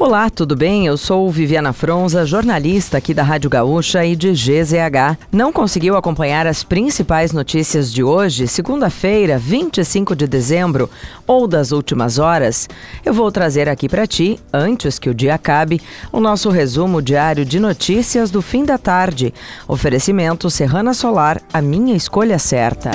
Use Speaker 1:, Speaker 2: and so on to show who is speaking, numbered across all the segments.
Speaker 1: Olá, tudo bem? Eu sou Viviana Fronza, jornalista aqui da Rádio Gaúcha e de GZH. Não conseguiu acompanhar as principais notícias de hoje, segunda-feira, 25 de dezembro, ou das últimas horas? Eu vou trazer aqui para ti, antes que o dia acabe, o nosso resumo diário de notícias do fim da tarde. Oferecimento Serrana Solar, a minha escolha certa.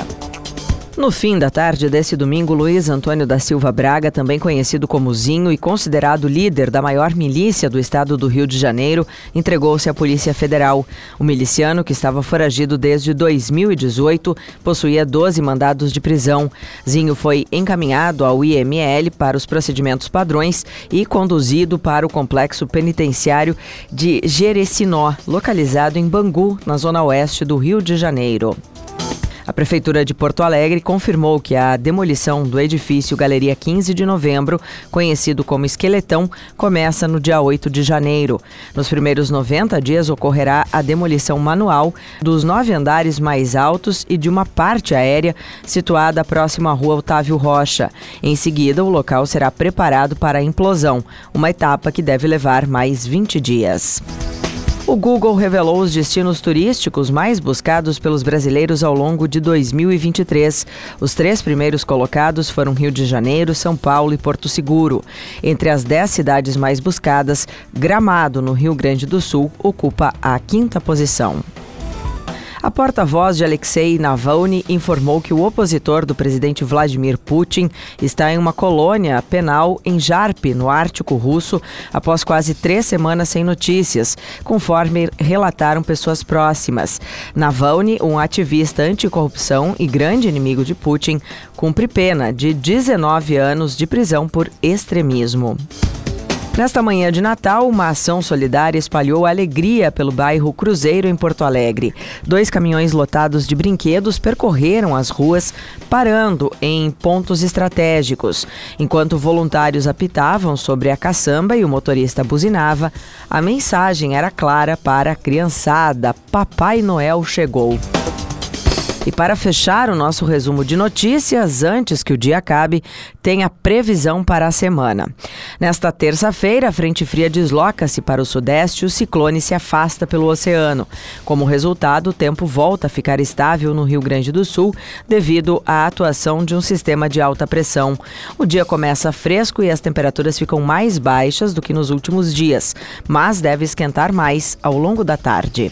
Speaker 1: No fim da tarde desse domingo, Luiz Antônio da Silva Braga, também conhecido como Zinho e considerado líder da maior milícia do estado do Rio de Janeiro, entregou-se à Polícia Federal. O miliciano, que estava foragido desde 2018, possuía 12 mandados de prisão. Zinho foi encaminhado ao IML para os procedimentos padrões e conduzido para o complexo penitenciário de Jerecinó, localizado em Bangu, na zona oeste do Rio de Janeiro. A Prefeitura de Porto Alegre confirmou que a demolição do edifício Galeria 15 de Novembro, conhecido como Esqueletão, começa no dia 8 de janeiro. Nos primeiros 90 dias ocorrerá a demolição manual dos nove andares mais altos e de uma parte aérea situada próxima à rua Otávio Rocha. Em seguida, o local será preparado para a implosão, uma etapa que deve levar mais 20 dias. O Google revelou os destinos turísticos mais buscados pelos brasileiros ao longo de 2023. Os três primeiros colocados foram Rio de Janeiro, São Paulo e Porto Seguro. Entre as dez cidades mais buscadas, Gramado, no Rio Grande do Sul, ocupa a quinta posição. A porta-voz de Alexei Navalny informou que o opositor do presidente Vladimir Putin está em uma colônia penal em Jarp, no Ártico Russo, após quase três semanas sem notícias, conforme relataram pessoas próximas. Navalny, um ativista anticorrupção e grande inimigo de Putin, cumpre pena de 19 anos de prisão por extremismo. Nesta manhã de Natal, uma ação solidária espalhou alegria pelo bairro Cruzeiro, em Porto Alegre. Dois caminhões lotados de brinquedos percorreram as ruas, parando em pontos estratégicos. Enquanto voluntários apitavam sobre a caçamba e o motorista buzinava, a mensagem era clara para a criançada: Papai Noel chegou. E para fechar o nosso resumo de notícias, antes que o dia acabe, tem a previsão para a semana. Nesta terça-feira, a frente fria desloca-se para o sudeste e o ciclone se afasta pelo oceano. Como resultado, o tempo volta a ficar estável no Rio Grande do Sul devido à atuação de um sistema de alta pressão. O dia começa fresco e as temperaturas ficam mais baixas do que nos últimos dias, mas deve esquentar mais ao longo da tarde.